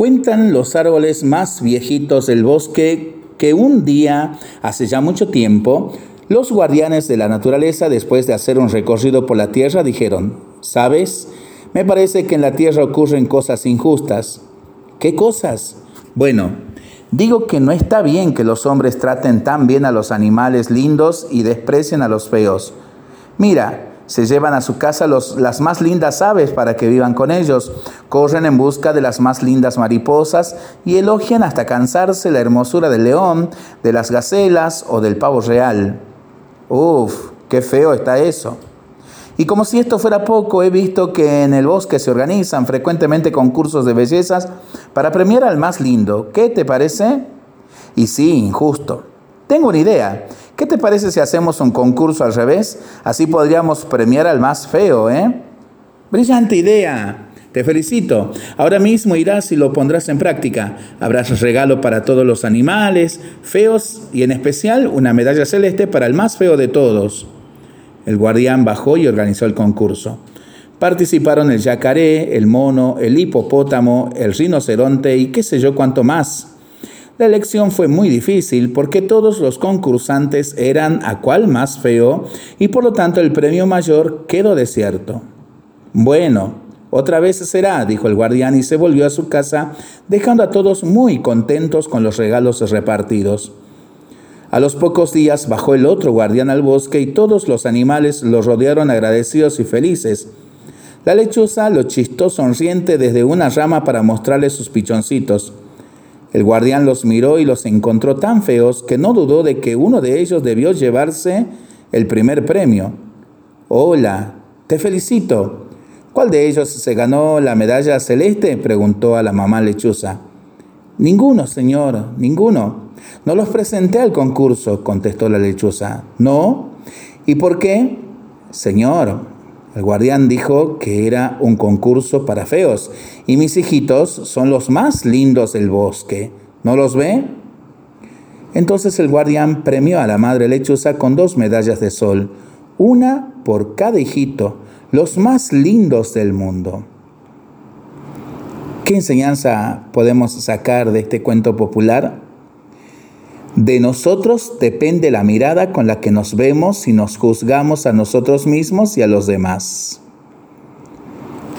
Cuentan los árboles más viejitos del bosque que un día, hace ya mucho tiempo, los guardianes de la naturaleza, después de hacer un recorrido por la tierra, dijeron, ¿sabes? Me parece que en la tierra ocurren cosas injustas. ¿Qué cosas? Bueno, digo que no está bien que los hombres traten tan bien a los animales lindos y desprecien a los feos. Mira, se llevan a su casa las más lindas aves para que vivan con ellos, corren en busca de las más lindas mariposas y elogian hasta cansarse la hermosura del león, de las gacelas o del pavo real. Uf, qué feo está eso. Y como si esto fuera poco, he visto que en el bosque se organizan frecuentemente concursos de bellezas para premiar al más lindo. ¿Qué te parece? Y sí, injusto. Tengo una idea. ¿Qué te parece si hacemos un concurso al revés? Así podríamos premiar al más feo, ¿eh? Brillante idea. Te felicito. Ahora mismo irás y lo pondrás en práctica. Habrás regalo para todos los animales feos y en especial una medalla celeste para el más feo de todos. El guardián bajó y organizó el concurso. Participaron el yacaré, el mono, el hipopótamo, el rinoceronte y qué sé yo cuánto más. La elección fue muy difícil porque todos los concursantes eran a cuál más feo y por lo tanto el premio mayor quedó desierto. Bueno, otra vez será, dijo el guardián y se volvió a su casa, dejando a todos muy contentos con los regalos repartidos. A los pocos días bajó el otro guardián al bosque y todos los animales lo rodearon agradecidos y felices. La lechuza lo chistó sonriente desde una rama para mostrarle sus pichoncitos. El guardián los miró y los encontró tan feos que no dudó de que uno de ellos debió llevarse el primer premio. Hola, te felicito. ¿Cuál de ellos se ganó la medalla celeste? preguntó a la mamá lechuza. Ninguno, señor, ninguno. No los presenté al concurso, contestó la lechuza. ¿No? ¿Y por qué? Señor, el guardián dijo que era un concurso para feos y mis hijitos son los más lindos del bosque. ¿No los ve? Entonces el guardián premió a la madre lechuza con dos medallas de sol, una por cada hijito, los más lindos del mundo. ¿Qué enseñanza podemos sacar de este cuento popular? De nosotros depende la mirada con la que nos vemos y nos juzgamos a nosotros mismos y a los demás.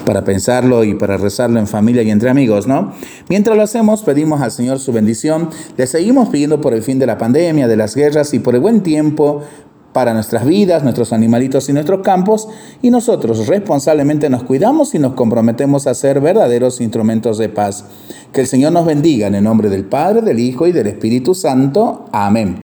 Para pensarlo y para rezarlo en familia y entre amigos, ¿no? Mientras lo hacemos, pedimos al Señor su bendición. Le seguimos pidiendo por el fin de la pandemia, de las guerras y por el buen tiempo para nuestras vidas, nuestros animalitos y nuestros campos, y nosotros responsablemente nos cuidamos y nos comprometemos a ser verdaderos instrumentos de paz. Que el Señor nos bendiga en el nombre del Padre, del Hijo y del Espíritu Santo. Amén.